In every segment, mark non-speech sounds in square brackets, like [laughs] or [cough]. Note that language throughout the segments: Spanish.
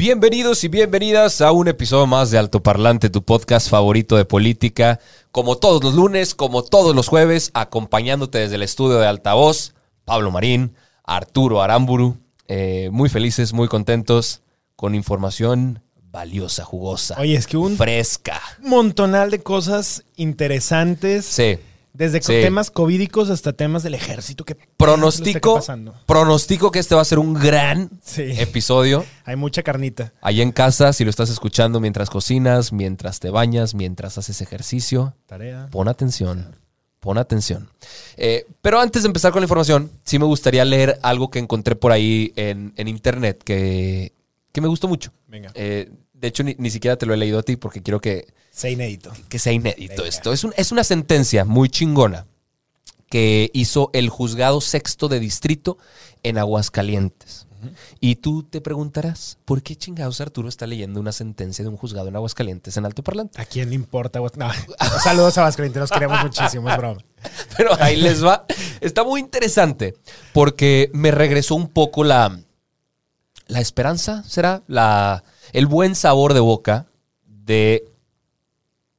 Bienvenidos y bienvenidas a un episodio más de Altoparlante, tu podcast favorito de política. Como todos los lunes, como todos los jueves, acompañándote desde el estudio de Altavoz, Pablo Marín, Arturo Aramburu. Eh, muy felices, muy contentos, con información valiosa, jugosa. Oye, es que un fresca. montonal de cosas interesantes. Sí. Desde Sí. temas covídicos hasta temas del ejército. ¿Qué Pronostico, pronostico que este va a ser un gran Sí. episodio. [laughs] Hay mucha carnita. Allá en casa, si lo estás escuchando mientras cocinas, mientras te bañas, mientras haces ejercicio, Tarea. Pon atención. Pon atención. Eh, pero antes de empezar con la información, sí me gustaría leer algo que encontré por ahí en, en internet que, que me gustó mucho. Venga. Eh, de hecho, ni, ni siquiera te lo he leído a ti porque quiero que, Sé inédito. que sea inédito esto. Es, un- es una sentencia muy chingona que hizo el juzgado sexto de distrito en Aguascalientes. Y tú te preguntarás, ¿por qué chingados Arturo está leyendo una sentencia de un juzgado en Aguascalientes en alto parlante? ¿A quién le importa? No. [laughs] Saludos a Vasco, los queremos muchísimo, es broma. [laughs] Pero ahí les va. Está muy interesante porque me regresó un poco la, la esperanza, ¿será? La, el buen sabor de boca de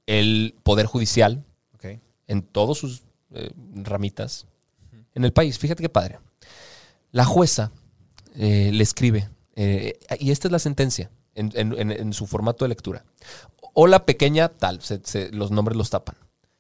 el Poder Judicial Ok. en todas sus eh, ramitas en el país. Fíjate qué padre. La jueza eh, le escribe, eh, y esta es la sentencia en, en- en- en su formato de lectura. Hola pequeña, tal, se- se- los nombres los tapan.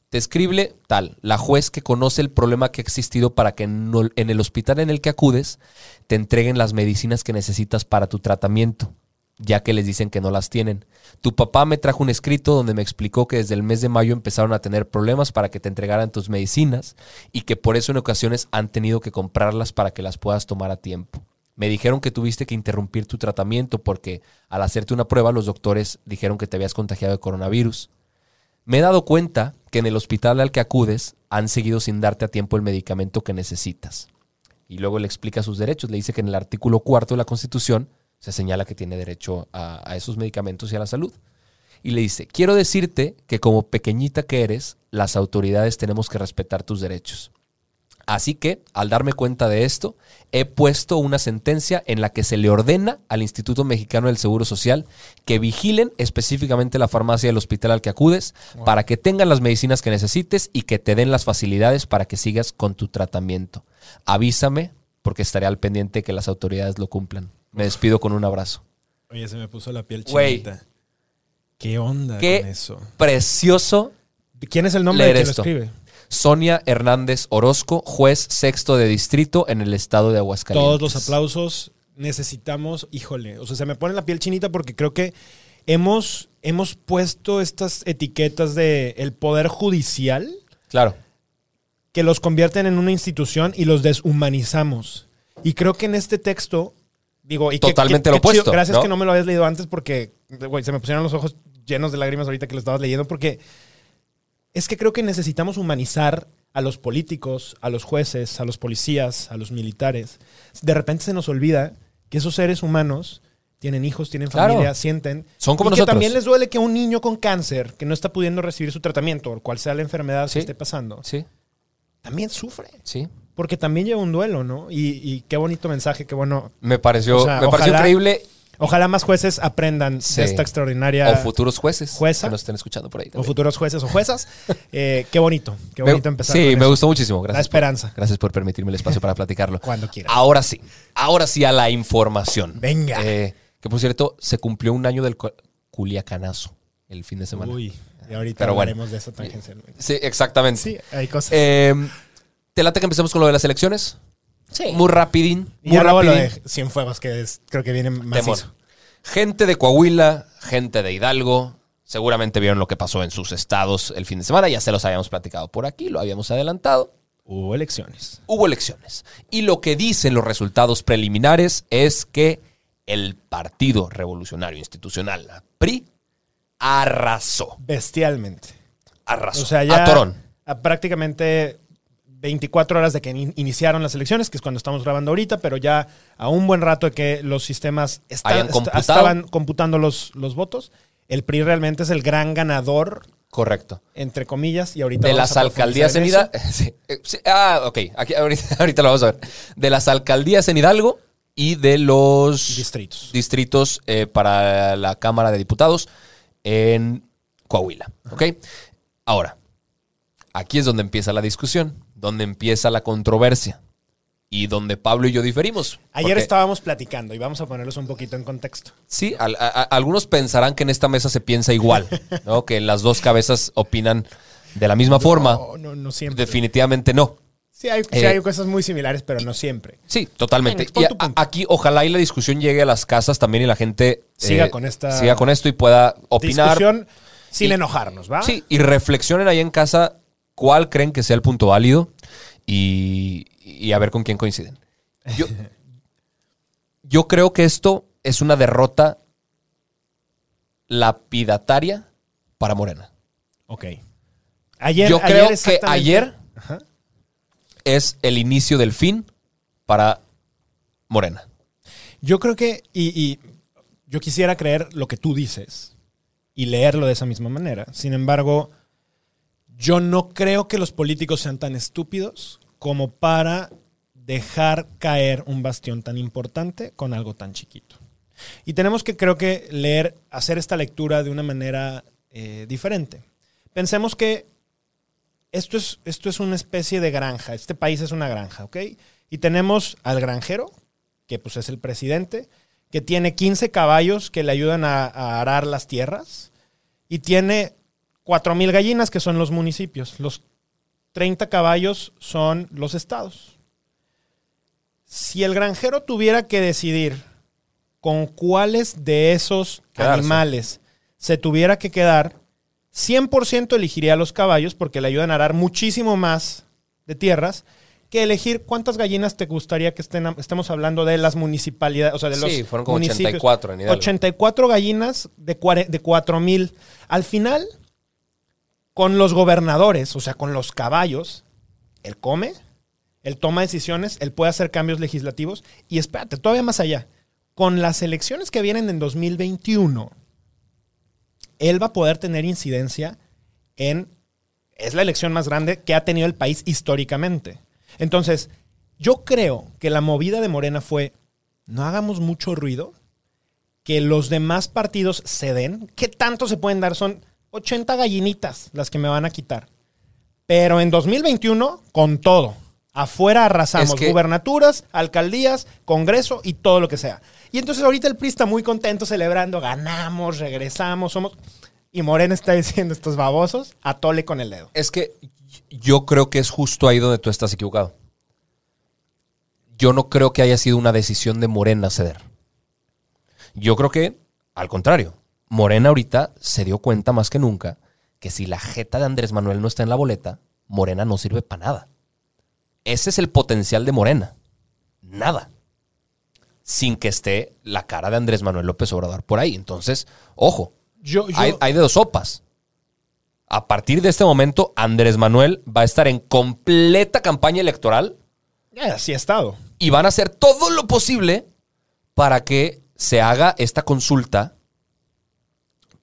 Te escribe tal, la juez que conoce el problema que ha existido para que en el hospital en el que acudes te entreguen las medicinas que necesitas para tu tratamiento, ya que les dicen que no las tienen. Tu papá me trajo un escrito donde me explicó que desde el mes de mayo empezaron a tener problemas para que te entregaran tus medicinas y que por eso en ocasiones han tenido que comprarlas para que las puedas tomar a tiempo. Me dijeron que tuviste que interrumpir tu tratamiento porque al hacerte una prueba los doctores dijeron que te habías contagiado de coronavirus. Me he dado cuenta que en el hospital al que acudes han seguido sin darte a tiempo el medicamento que necesitas. Y luego le explica sus derechos. Le dice que en el artículo cuarto de la Constitución se señala que tiene derecho a, a esos medicamentos y a la salud. Y le dice, quiero decirte que como pequeñita que eres, las autoridades tenemos que respetar tus derechos. Así que, al darme cuenta de esto, he puesto una sentencia en la que se le ordena al Instituto Mexicano del Seguro Social que vigilen específicamente la farmacia del hospital al que acudes para que tengan las medicinas que necesites y que te den las facilidades para que sigas con tu tratamiento. Avísame porque estaré al pendiente que las autoridades lo cumplan. Me despido con un abrazo. Oye, se me puso la piel chinita. ¿Qué onda Qué con eso? precioso ¿Quién es el nombre de quien esto. lo escribe? Sonia Hernández Orozco, juez sexto de distrito en el estado de Aguascalientes. Todos los aplausos. Necesitamos, híjole, o sea, se me pone la piel chinita porque creo que hemos, hemos puesto estas etiquetas de el poder judicial Claro. que los convierten en una institución y los deshumanizamos. Y creo que en este texto, digo, y Totalmente que- lo qué chido, opuesto, Gracias ¿no? que no me lo habías leído antes porque, güey, se me pusieron los ojos llenos de lágrimas ahorita que lo estabas leyendo porque es que creo que necesitamos humanizar a los políticos, a los jueces, a los policías, a los militares. De repente se nos olvida que esos seres humanos tienen hijos, tienen Claro. familia, sienten. Son como y nosotros. que también les duele que un niño con cáncer, que no está pudiendo recibir su tratamiento, o cual sea la enfermedad Sí. que esté pasando, Sí, también sufre. sí. Porque también lleva un duelo, ¿no? Y, y qué bonito mensaje, qué bueno. Me pareció, O sea, me pareció increíble. Ojalá más jueces aprendan Sí. de esta extraordinaria. O futuros jueces Jueza. que nos estén escuchando por ahí. o futuros jueces o juezas. [laughs] Eh, qué bonito. Qué Me- bonito empezar. Sí, con me eso. gustó muchísimo. Gracias. La esperanza. por- gracias por permitirme el espacio para [laughs] platicarlo. Cuando quieras. Ahora sí. Ahora sí a la información. Venga. Eh, que por cierto, se cumplió un año del cu- Culiacanazo el fin de semana. Uy, y ahorita Pero bueno. hablaremos de eso tangencialmente. Sí, exactamente. Sí, hay cosas. Eh, ¿Te late que empecemos con lo de las elecciones? sí. Muy rapidín. y Muy ya luego lo de Cienfuegos, que es- creo que viene macizo. Gente de Coahuila, gente de Hidalgo, seguramente vieron lo que pasó en sus estados el fin de semana, ya se los habíamos platicado por aquí, lo habíamos adelantado. Hubo elecciones. Hubo elecciones. Y lo que dicen los resultados preliminares es que el Partido Revolucionario Institucional, la PRI, arrasó. Bestialmente. Arrasó. O sea, ya a Torón. a prácticamente 24 horas de que in- iniciaron las elecciones, que es cuando estamos grabando ahorita, pero ya a un buen rato de que los sistemas estaban computando los, los votos. El PRI realmente es el gran ganador, Correcto. entre comillas, y ahorita De vamos las a alcaldías en Hidalgo. [laughs] Sí, eh, sí, ah, ok. Aquí, ahorita, [laughs] ahorita lo vamos a ver. De las alcaldías en Hidalgo y de los Distritos. distritos eh, para la Cámara de Diputados en Coahuila. ¿Ok? Ahora, aquí es donde empieza la discusión, donde empieza la controversia y donde Pablo y yo diferimos. Ayer Porque, estábamos platicando y vamos a ponerlos un poquito en contexto. Sí, al- a- a- algunos pensarán que en esta mesa se piensa igual, [laughs] ¿no? Que las dos cabezas opinan de la misma forma. No, no, no siempre. Definitivamente no. Sí hay, sí Eh, hay cosas muy similares, pero no siempre. Sí, totalmente. Y a- aquí ojalá y la discusión llegue a las casas también y la gente eh, Siga con esta siga con esto y pueda opinar. Discusión sin Y- enojarnos, ¿va? Sí, y reflexionen ahí en casa cuál creen que sea el punto válido y, y a ver con quién coinciden. Yo, yo creo que esto es una derrota lapidataria para Morena. Ok. Ayer, yo creo que ayer Ajá. es el inicio del fin para Morena. Yo creo que, y, y yo quisiera creer lo que tú dices y leerlo de esa misma manera. Sin embargo, yo no creo que los políticos sean tan estúpidos como para dejar caer un bastión tan importante con algo tan chiquito. Y tenemos que, creo que, leer, hacer esta lectura de una manera eh, diferente. Pensemos que esto es, esto es una especie de granja. Este país es una granja, ¿ok? Y tenemos al granjero, que pues es el presidente, que tiene 15 caballos que le ayudan a, a arar las tierras, y tiene 4.000 gallinas, que son los municipios. Los 30 caballos son los estados. Si el granjero tuviera que decidir con cuáles de esos Quedarse. animales se tuviera que quedar, 100% elegiría a los caballos porque le ayudan a arar muchísimo más de tierras que elegir cuántas gallinas te gustaría que estén, estemos hablando de las municipalidades, o sea, de los Sí, fueron como municipios. 84 en Hidalgo. 84 gallinas de, cuare- de 4 mil. Al final, con los gobernadores, o sea, con los caballos, él come, él toma decisiones, él puede hacer cambios legislativos y espérate, todavía más allá. Con las elecciones que vienen en 2021, él va a poder tener incidencia en... Es la elección más grande que ha tenido el país históricamente. Entonces, yo creo que la movida de Morena fue, no hagamos mucho ruido, que los demás partidos se den. ¿Qué tanto se pueden dar? Son 80 gallinitas las que me van a quitar. Pero en 2021, con todo. Afuera arrasamos Es que- gubernaturas, alcaldías, congreso y todo lo que sea. Y entonces ahorita el PRI está muy contento celebrando, ganamos, regresamos, somos... Y Morena está diciendo estos babosos, atole con el dedo. Es que yo creo que es justo ahí donde tú estás equivocado. Yo no creo que haya sido una decisión de Morena ceder. Yo creo que, al contrario, Morena ahorita se dio cuenta más que nunca que si la jeta de Andrés Manuel no está en la boleta, Morena no sirve para nada. Ese es el potencial de Morena. Nada. Sin que esté la cara de Andrés Manuel López Obrador por ahí. Entonces, ojo, Yo, yo- hay, hay de dos sopas. A partir de este momento, Andrés Manuel va a estar en completa campaña electoral Eh, así ha estado. y van a hacer todo lo posible para que se haga esta consulta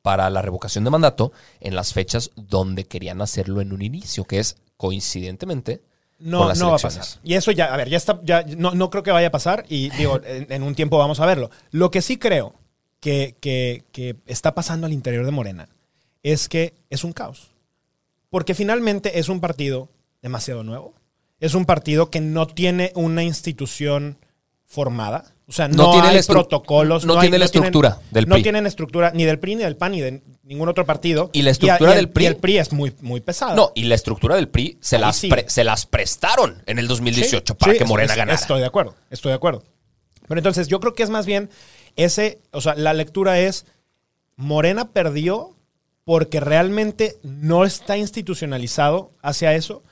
para la revocación de mandato en las fechas donde querían hacerlo en un inicio, que es coincidentemente No, no va a pasar. Y eso ya, a ver, ya está, ya no, no creo que vaya a pasar y digo, [laughs] en, en un tiempo vamos a verlo. Lo que sí creo que, que- que está pasando al interior de Morena es que es un caos. Porque finalmente es un partido demasiado nuevo. Es un partido que no tiene una institución formada. O sea, no, No tiene hay protocolos. no hay- tiene la estructura tienen- del No PRI. tienen estructura ni del PRI, ni del PAN, ni de ningún otro partido. Y la estructura el- del PRI- Y el PRI es muy, muy pesada. No, y la estructura del PRI se, las, sí. pre- se las prestaron en el 2018 Sí, para sí, que Morena es- ganara. Estoy de acuerdo, estoy de acuerdo. Pero entonces yo creo que es más bien ese, o sea, la lectura es, Morena perdió porque realmente no está institucionalizado hacia eso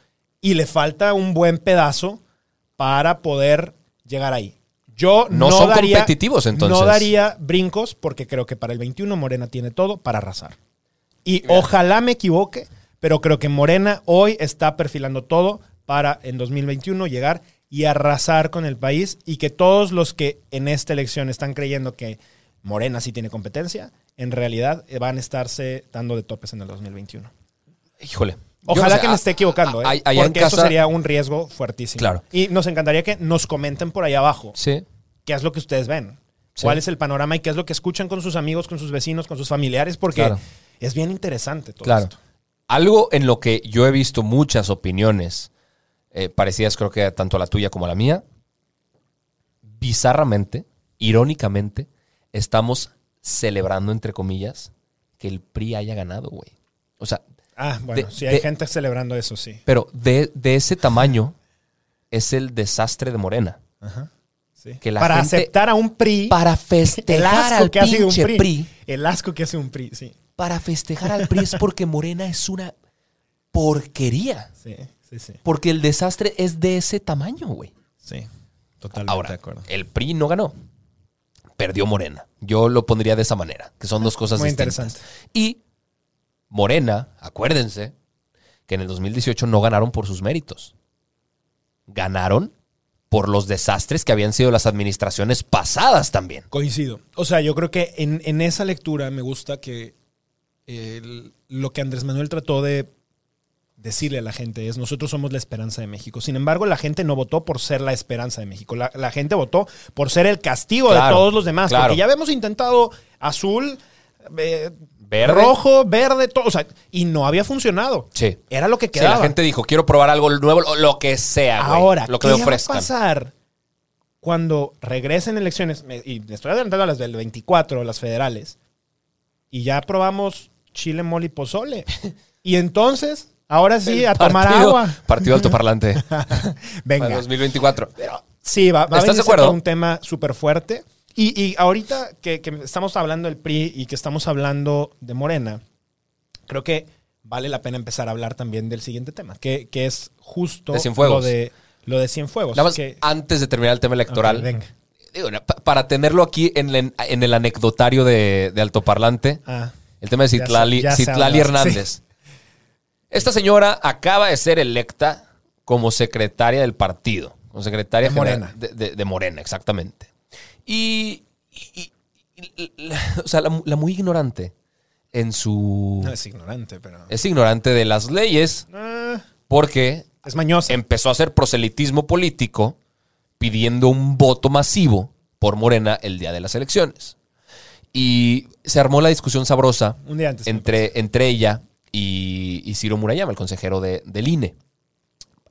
y le falta un buen pedazo para poder llegar ahí. Yo No no, son daría, competitivos, entonces. No daría brincos porque creo que para el 21 Morena tiene todo para arrasar. Y ojalá me equivoque, pero creo que Morena hoy está perfilando todo para en 2021 llegar y arrasar con el país y que todos los que en esta elección están creyendo que Morena sí tiene competencia, en realidad eh, van a estarse dando de topes en el 2021. Híjole. Ojalá no sé, que me esté equivocando, a- ¿eh? a- allá en porque eso casa- sería un riesgo fuertísimo. Claro. Y nos encantaría que nos comenten por ahí abajo Sí. qué es lo que ustedes ven. Sí. ¿Cuál es el panorama y qué es lo que escuchan con sus amigos, con sus vecinos, con sus familiares? Porque Claro. es bien interesante todo Claro. esto. Algo en lo que yo he visto muchas opiniones eh, parecidas, creo que tanto a la tuya como a la mía, bizarramente, irónicamente, estamos celebrando, entre comillas, que el PRI haya ganado, güey. O sea, Ah, bueno, De- si hay de- gente celebrando eso, sí. pero de, de ese tamaño es el desastre de Morena. sí. Que la Para gente- aceptar a un PRI, Para festejar al que ha sido un pinche PRI, PRI, El asco que hace un PRI, sí. para festejar al PRI es porque Morena es una porquería. Sí, sí, sí. Porque el desastre es de ese tamaño, güey. Sí, totalmente Ahora, de acuerdo. el PRI no ganó. Perdió Morena. Yo lo pondría de esa manera, que son dos cosas Muy distintas. interesante. Y Morena, acuérdense, que en el 2018 no ganaron por sus méritos. Ganaron por los desastres que habían sido las administraciones pasadas también. Coincido. O sea, yo creo que en, en esa lectura me gusta que el- lo que Andrés Manuel trató de decirle a la gente es, nosotros somos la esperanza de México. Sin embargo, la gente no votó por ser la esperanza de México. La, la gente votó por ser el castigo Claro, de todos los demás. claro. Porque ya habíamos intentado azul, eh, Verde. rojo, verde, todo. O sea, y no había funcionado. Sí. Era lo que Sí, quedaba. la gente dijo, quiero probar algo nuevo, lo, que sea, güey. Ahora, lo que ¿qué me va a pasar cuando regresen elecciones? Y me estoy adelantando a las del 24, las federales. Y ya aprobamos chile, mole y pozole. [laughs] y entonces, ahora sí, El a tomar agua. Partido altoparlante [laughs] Venga. para 2024. Sí, va, va a todo un tema súper fuerte. Y, y ahorita que, que estamos hablando del PRI y que estamos hablando de Morena, creo que vale la pena empezar a hablar también del siguiente tema, que, que es justo De lo de lo de Cienfuegos. Nada más, que- antes de terminar el tema electoral, venga. digo, para tenerlo aquí en, el- en el anecdotario de, de altoparlante, Ah, el tema de Ya Citlali, ya Citlali Hernández. Esta señora acaba de ser electa como secretaria del partido, como secretaria De general- Morena. De, de- de Morena, exactamente. Y, y- y- y- la- [laughs] o sea, la, la muy ignorante en su... no es ignorante, pero... Es ignorante de las leyes Ah, porque es mañosa. empezó a hacer proselitismo político pidiendo un voto masivo por Morena el día de las elecciones. Y se armó la discusión sabrosa Un día antes. entre, entre ella y, y Ciro Murayama, el consejero de, del INE.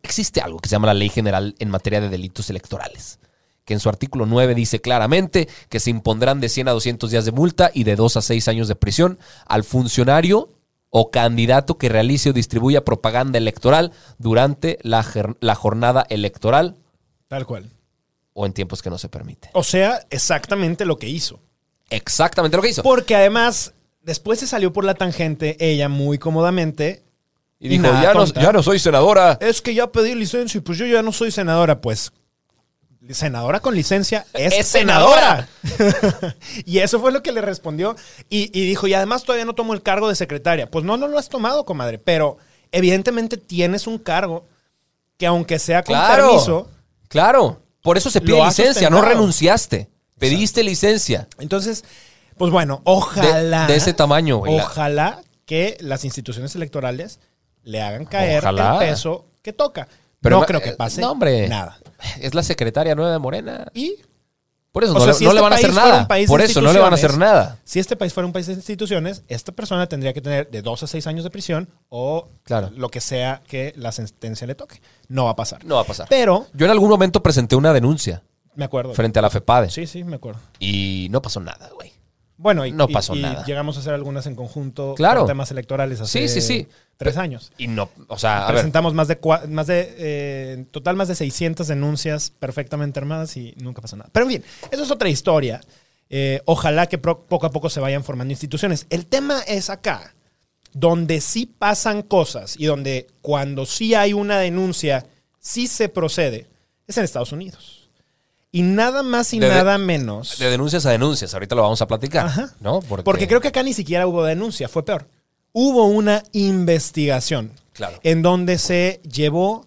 Existe algo que se llama la Ley General en materia de delitos electorales, que en su artículo 9 dice claramente que se impondrán de 100 a 200 días de multa y de 2 a 6 años de prisión al funcionario o candidato que realice o distribuya propaganda electoral durante la, la jornada electoral Tal cual. o en tiempos que no se permite. O sea, exactamente lo que hizo. Exactamente lo que hizo. Porque además, después se salió por la tangente, ella muy cómodamente. Y dijo, nada ya no, ya no soy senadora. Es que ya pedí licencia y pues yo ya no soy senadora. Pues, senadora con licencia es, Es senadora. [laughs] y eso fue lo que le respondió. Y, y dijo, y además todavía no tomo el cargo de secretaria. Pues no, no lo has tomado, comadre. Pero evidentemente tienes un cargo que aunque sea con Claro. permiso, Claro. Por eso se pide licencia, no renunciaste. Pediste licencia. Entonces, pues bueno, ojalá. de ese tamaño, güey. Ojalá que las instituciones electorales le hagan caer Ojalá. el peso que toca. Pero no creo que pase no, hombre. nada. Es la secretaria nueva de Morena. Y Por eso O no, sea, le, si no este le van a hacer nada. Por eso no le van a hacer nada. Si este país fuera un país de instituciones, esta persona tendría que tener de dos a seis años de prisión o Claro. lo que sea que la sentencia le toque. No va a pasar. No va a pasar. Pero, Yo en algún momento presenté una denuncia me acuerdo. frente a la FEPADE Sí, sí, me acuerdo. y no pasó nada, güey. Bueno, y, No pasó y nada. llegamos a hacer algunas en conjunto Claro. por temas electorales hace Sí, sí, sí. tres años. Y no, o sea, a ver, Presentamos más de, cua- más de eh, en total más de 600 denuncias perfectamente armadas y nunca pasó nada. Pero en fin, eso es otra historia. Eh, ojalá que pro- poco a poco se vayan formando instituciones. El tema es acá, donde sí pasan cosas y donde cuando sí hay una denuncia, sí se procede, es en Estados Unidos. Y nada más y De- nada menos. de denuncias a denuncias, ahorita lo vamos a platicar, Ajá. ¿no? Porque creo que acá ni siquiera hubo denuncia, fue peor. Hubo una investigación Claro. en donde se llevó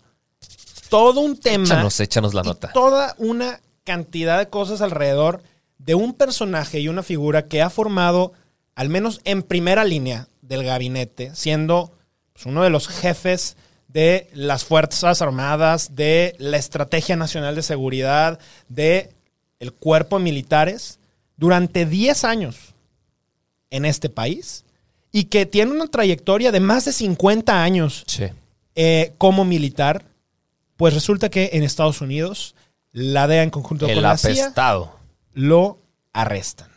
todo un tema Échanos, échanos la y nota. toda una cantidad de cosas alrededor de un personaje y una figura que ha formado, al menos en primera línea del gabinete, siendo pues, uno de los jefes de las Fuerzas Armadas, de la Estrategia Nacional de Seguridad, de el cuerpo de militares, durante 10 años en este país y que tiene una trayectoria de más de 50 años Sí. eh, como militar, pues resulta que en Estados Unidos la DEA en conjunto El con la CIA lo arrestan.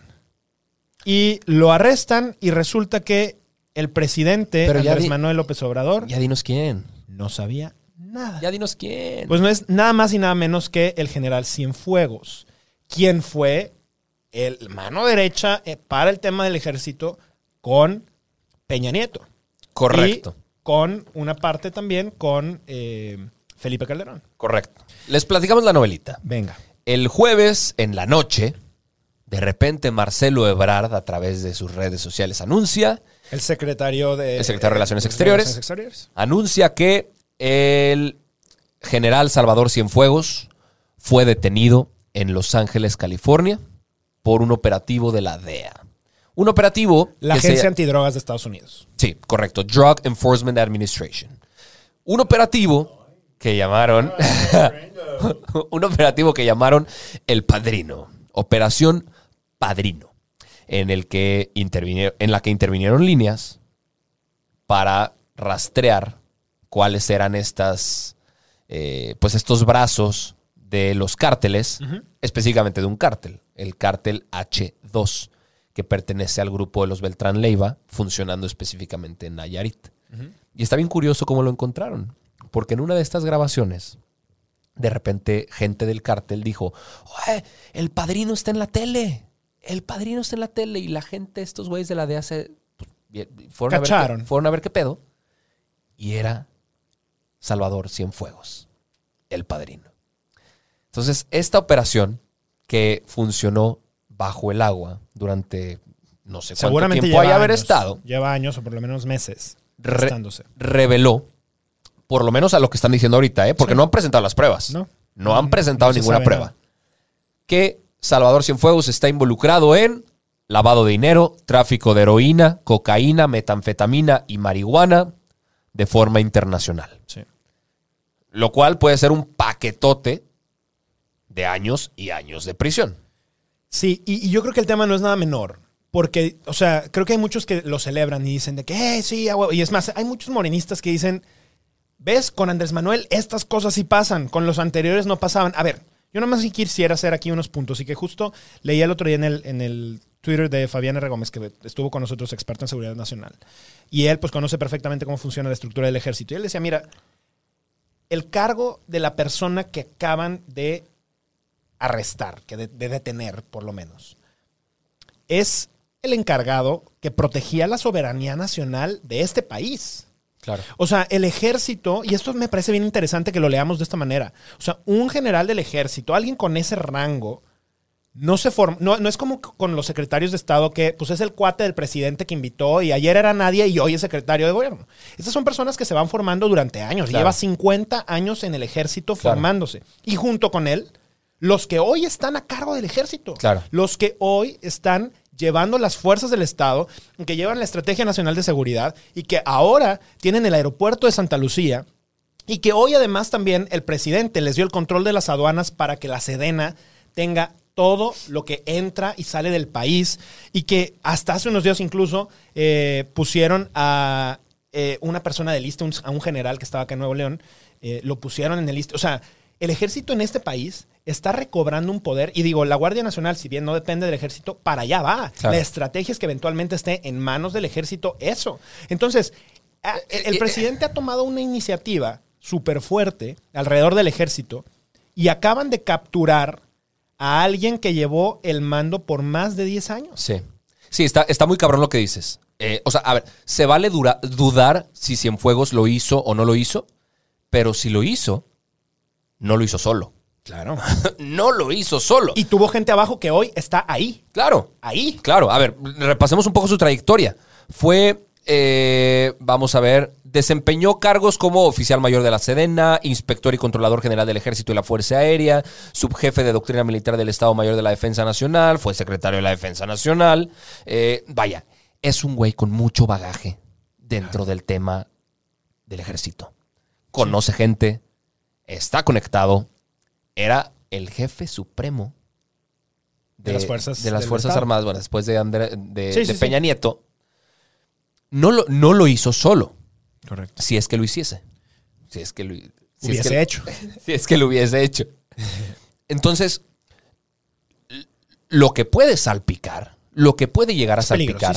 Y lo arrestan y resulta que el presidente Pero Andrés Manuel López Obrador Ya dinos quién. No sabía nada. Ya dinos quién. Pues no es nada más y nada menos que el general Cienfuegos, quien fue el mano derecha eh, para el tema del ejército con Peña Nieto. Correcto. Y con una parte también con eh, Felipe Calderón. Correcto. Les platicamos la novelita. Venga. El jueves en la noche, de repente Marcelo Ebrard a través de sus redes sociales anuncia, El secretario de, El secretario de Relaciones Exteriores. Relaciones Exteriores. anuncia que el general Salvador Cienfuegos fue detenido en Los Ángeles, California, por un operativo de la DEA. Un operativo La se- Agencia Antidrogas de Estados Unidos. Sí, correcto. Drug Enforcement Administration. Un operativo que llamaron. [laughs] un operativo que llamaron El Padrino. Operación Padrino. En, el que en la que intervinieron líneas para rastrear cuáles eran estas. eh, pues estos brazos de los cárteles, específicamente de un cártel, el cártel H2, que pertenece al grupo de los Beltrán Leiva, funcionando específicamente en Nayarit. Y está bien curioso cómo lo encontraron, porque en una de estas grabaciones, de repente gente del cártel dijo, "Oye, el padrino está en la tele, el padrino está en la tele, y la gente, estos güeyes de la DEA se... pues, fueron, a ver Cacharon. qué, fueron a ver qué pedo, y era Salvador Cienfuegos, el padrino. Entonces, esta operación que funcionó bajo el agua durante no sé cuánto Seguramente tiempo haya haber estado, Lleva años o por lo menos meses Re- reveló, por lo menos a lo que están diciendo ahorita, ¿eh? porque Sí. no han presentado las pruebas. No. No han presentado no ninguna prueba. nada. Que Salvador Cienfuegos está involucrado en lavado de dinero, tráfico de heroína, cocaína, metanfetamina y marihuana de forma internacional. Sí. Lo cual puede ser un paquetote de años y años de prisión. Sí, y, y yo creo que el tema no es nada menor. Porque, o sea, creo que hay muchos que lo celebran y dicen de que, eh, sí, a huevo". y es más, hay muchos morenistas que dicen, ves, con Andrés Manuel estas cosas sí pasan, con los anteriores no pasaban. A ver, yo nada más sí quisiera hacer aquí unos puntos y que justo leí el otro día en el, en el Twitter de Fabián R. Gómez, que estuvo con nosotros, experto en seguridad nacional. Y él pues conoce perfectamente cómo funciona la estructura del ejército. Y él decía, mira, el cargo de la persona que acaban de arrestar, que de detener por lo menos, es el encargado que protegía la soberanía nacional de este país. Claro. O sea, el ejército, y esto me parece bien interesante que lo leamos de esta manera. O sea, un general del ejército, alguien con ese rango, no se forma, no, no es como con los secretarios de Estado que pues es el cuate del presidente que invitó y ayer era nadie y hoy es secretario de gobierno. Estas son personas que se van formando durante años. Claro. Lleva 50 años en el ejército Claro. formándose. Y junto con él, los que hoy están a cargo del ejército. Claro. Los que hoy están llevando las fuerzas del Estado, que llevan la Estrategia Nacional de Seguridad y que ahora tienen el aeropuerto de Santa Lucía y que hoy además también el presidente les dio el control de las aduanas para que la Sedena tenga todo lo que entra y sale del país y que hasta hace unos días incluso eh, pusieron a eh, una persona de lista, a un general que estaba acá en Nuevo León, eh, lo pusieron en el lista. O sea, el ejército en este país está recobrando un poder y digo, la Guardia Nacional, si bien no depende del ejército, para allá va. Claro. La estrategia es que eventualmente esté en manos del ejército eso. Entonces, a- el, el eh, presidente ha tomado una iniciativa súper fuerte alrededor del ejército y acaban de capturar a alguien que llevó el mando por más de 10 años. Sí. Sí, está, está muy cabrón lo que dices. Eh, o sea, a ver, se vale dura- dudar si Cienfuegos lo hizo o no lo hizo, pero si lo hizo, no lo hizo solo. Claro. [laughs] no lo hizo solo. Y tuvo gente abajo que hoy está ahí. claro, Ahí. claro. A ver, repasemos un poco su trayectoria. Fue, eh, vamos a ver, desempeñó cargos como oficial mayor de la Sedena, inspector y controlador general del Ejército y la Fuerza Aérea, subjefe de doctrina militar del Estado Mayor de la Defensa Nacional, fue secretario de la Defensa Nacional. Eh, vaya, es un güey con mucho bagaje dentro del tema del ejército. Conoce gente, está conectado, era el jefe supremo De las fuerzas de las Fuerzas Estado. Armadas, bueno, después de, de, Sí, sí, de Peña sí. Nieto. No lo, no lo hizo solo, Correcto. si es que lo hiciese. Si es que lo, si es Hubiese que- hecho. [laughs] si es que lo hubiese hecho. Entonces, lo que puede salpicar, lo que puede llegar a Es salpicar,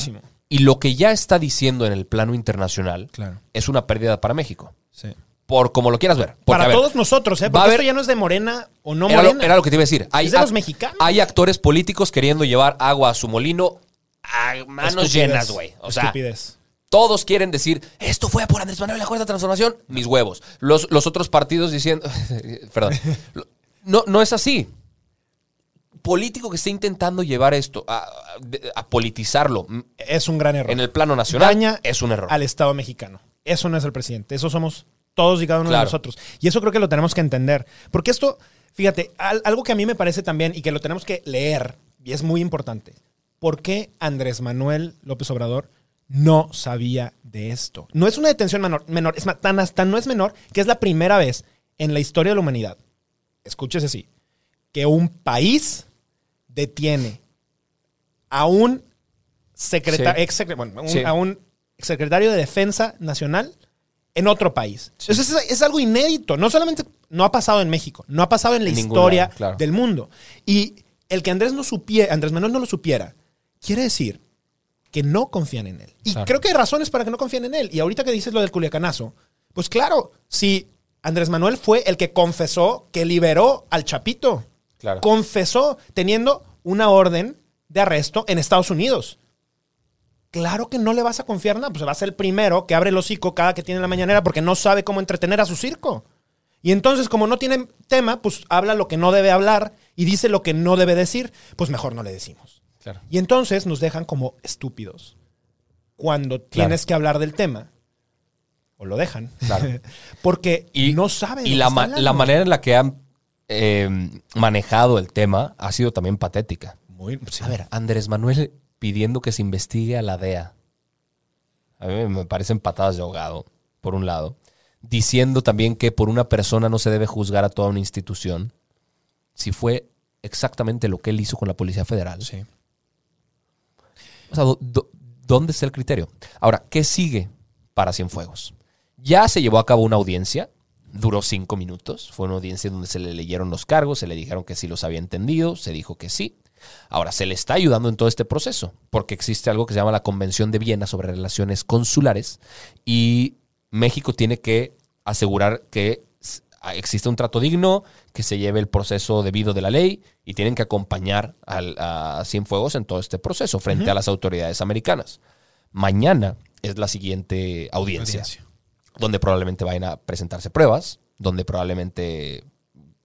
y lo que ya está diciendo en el plano internacional, Claro. es una pérdida para México. Sí. Por como lo quieras ver. Porque, Para ver, todos nosotros, ¿eh? Porque haber- esto ya no es de Morena o no era, Morena. lo, era lo que te iba a decir. Hay, Es de los act- mexicanos. hay actores políticos queriendo llevar agua a su molino a manos Estupidez. llenas, güey. O sea, Estupidez. todos quieren decir, esto fue por Andrés Manuel la Cuarta Transformación, mis huevos. Los, los otros partidos diciendo, [laughs] perdón, [laughs] no, no es así. Político que esté intentando llevar esto, a, a- a politizarlo Es un gran error. en el plano nacional, Daña es un error. al Estado mexicano. Eso no es el presidente. Eso somos todos y cada uno Claro. de nosotros. Y eso creo que lo tenemos que entender. Porque esto, fíjate, al- algo que a mí me parece también y que lo tenemos que leer, y es muy importante. ¿Por qué Andrés Manuel López Obrador no sabía de esto? No es una detención menor, menor es más, tan hasta no es menor que es la primera vez en la historia de la humanidad, escúchese así, que un país detiene a un secretario, Sí. bueno, Sí. a un secretario de Defensa Nacional en otro país. Eso es, es algo inédito. No solamente no ha pasado en México, no ha pasado en la En historia lado, claro. del mundo. Y el que Andrés no supiera, Andrés Manuel no lo supiera, quiere decir que no confían en él. Y Claro. creo que hay razones para que no confíen en él. Y ahorita que dices lo del culiacanazo, pues claro, si Andrés Manuel fue el que confesó que liberó al Chapito. Claro. Confesó teniendo una orden de arresto en Estados Unidos. Claro que no le vas a confiar nada, pues va a ser el primero que abre el hocico cada que tiene la mañanera porque no sabe cómo entretener a su circo. Y entonces, como no tiene tema, pues habla lo que no debe hablar y dice lo que no debe decir, pues mejor no le decimos. Claro. Y entonces nos dejan como estúpidos cuando tienes que hablar del tema. O lo dejan. Claro. [laughs] porque Y, no saben. Y la, ma- manera en la que han eh, manejado el tema ha sido también patética. Muy, sí. A ver, Andrés Manuel pidiendo que se investigue a la DEA. A mí me parecen patadas de ahogado, por un lado. Diciendo también que por una persona no se debe juzgar a toda una institución. Si fue exactamente lo que él hizo con la Policía Federal. Sí. O sea, do- do- ¿dónde está el criterio? Ahora, ¿qué sigue para Cienfuegos? Ya se llevó a cabo una audiencia, duró cinco minutos, fue una audiencia donde se le leyeron los cargos, se le dijeron que sí los había entendido, se dijo que sí. Ahora, se le está ayudando en todo este proceso, porque existe algo que se llama la Convención de Viena sobre Relaciones Consulares y México tiene que asegurar que s- existe un trato digno, que se lleve el proceso debido de la ley y tienen que acompañar al, a Cienfuegos en todo este proceso frente a las autoridades americanas. Mañana es la siguiente audiencia, Audiencia. donde probablemente vayan a presentarse pruebas, donde probablemente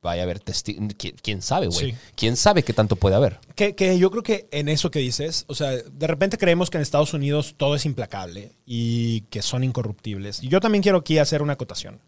vaya a haber testigos. ¿Quién, quién sabe, güey? Sí. ¿Quién sabe qué tanto puede haber? Que, que yo creo que en eso que dices, o sea, de repente creemos que en Estados Unidos todo es implacable y que son incorruptibles. Y yo también quiero aquí hacer una acotación.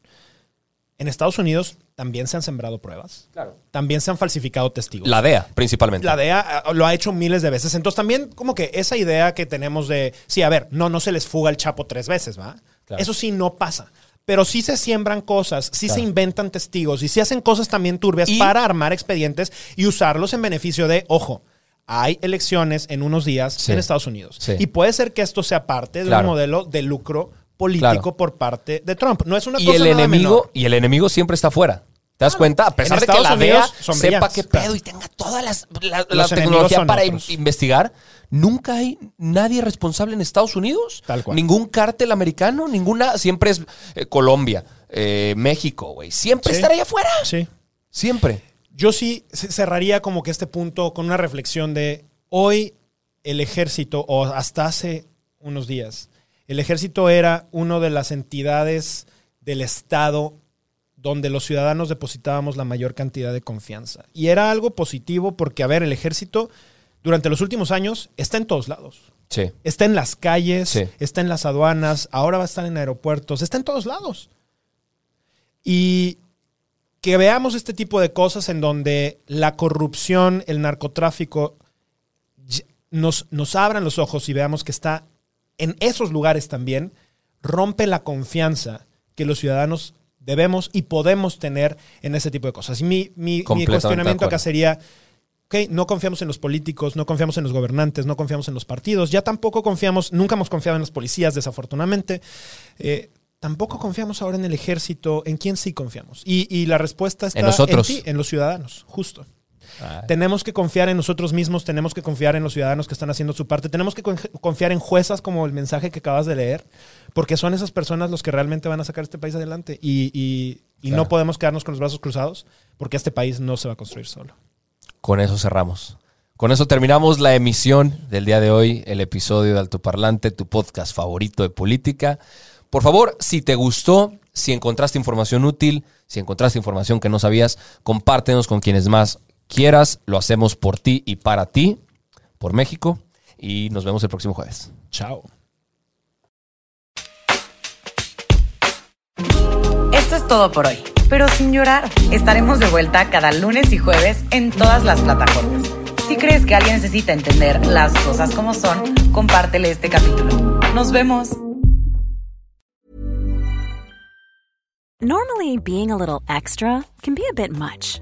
En Estados Unidos también se han sembrado pruebas. Claro. También se han falsificado testigos. La DEA, principalmente. La DEA ah, lo ha hecho miles de veces. Entonces también como que esa idea que tenemos de, sí, a ver, no, no se les fuga el chapo tres veces, ¿va? Claro. Eso sí no pasa. Pero sí se siembran cosas, sí Claro. se inventan testigos y sí hacen cosas también turbias Y- para armar expedientes y usarlos en beneficio de, ojo, hay elecciones en unos días Sí. en Estados Unidos. Sí. Y puede ser que esto sea parte de un modelo de lucro político Claro. por parte de Trump. No es una y cosa el nada enemigo menor. y el enemigo siempre está afuera. ¿Te das cuenta? A pesar En de que la DEA sepa qué claro. pedo y tenga toda las- la, tecnología para in- investigar, nunca hay nadie responsable en Estados Unidos. Tal cual. Ningún cártel americano, ninguna. Siempre es eh, Colombia, eh, México, güey. Siempre Sí. estará allá afuera. Sí. Siempre. Yo sí cerraría como que este punto con una reflexión de hoy el ejército, o hasta hace unos días, el ejército era una de las entidades del Estado donde los ciudadanos depositábamos la mayor cantidad de confianza. Y era algo positivo porque, a ver, el ejército durante los últimos años está en todos lados. Sí. Está en las calles, Sí. está en las aduanas, ahora va a estar en aeropuertos, está en todos lados. Y que veamos este tipo de cosas en donde la corrupción, el narcotráfico, nos, nos abran los ojos y veamos que está en esos lugares también, rompe la confianza que los ciudadanos debemos y podemos tener en ese tipo de cosas. Y mi, mi- mi cuestionamiento acá sería, ok, no confiamos en los políticos, no confiamos en los gobernantes, no confiamos en los partidos, ya tampoco confiamos, nunca hemos confiado en los policías, desafortunadamente. Eh, tampoco confiamos ahora en el ejército, ¿en quién sí confiamos? Y, y la respuesta está En nosotros. ti, en los ciudadanos, justo. Tenemos que confiar en nosotros mismos, tenemos que confiar en los ciudadanos que están haciendo su parte, tenemos que con- confiar en juezas como el mensaje que acabas de leer, porque son esas personas los que realmente van a sacar este país adelante y, y- y Claro. no podemos quedarnos con los brazos cruzados porque este país no se va a construir solo. Con eso cerramos. Con eso terminamos la emisión del día de hoy, el episodio de Altoparlante, tu podcast favorito de política. Por favor, si te gustó, si encontraste información útil, si encontraste información que no sabías, compártenos con quienes más quieras. Lo hacemos por ti y para ti, por México. Y nos vemos el próximo jueves. Chao. Esto es todo por hoy, pero sin llorar. Estaremos de vuelta cada lunes y jueves en todas las plataformas. Si crees que alguien necesita entender las cosas como son, compártele este capítulo. Nos vemos. Normally, being a little extra can be a bit much,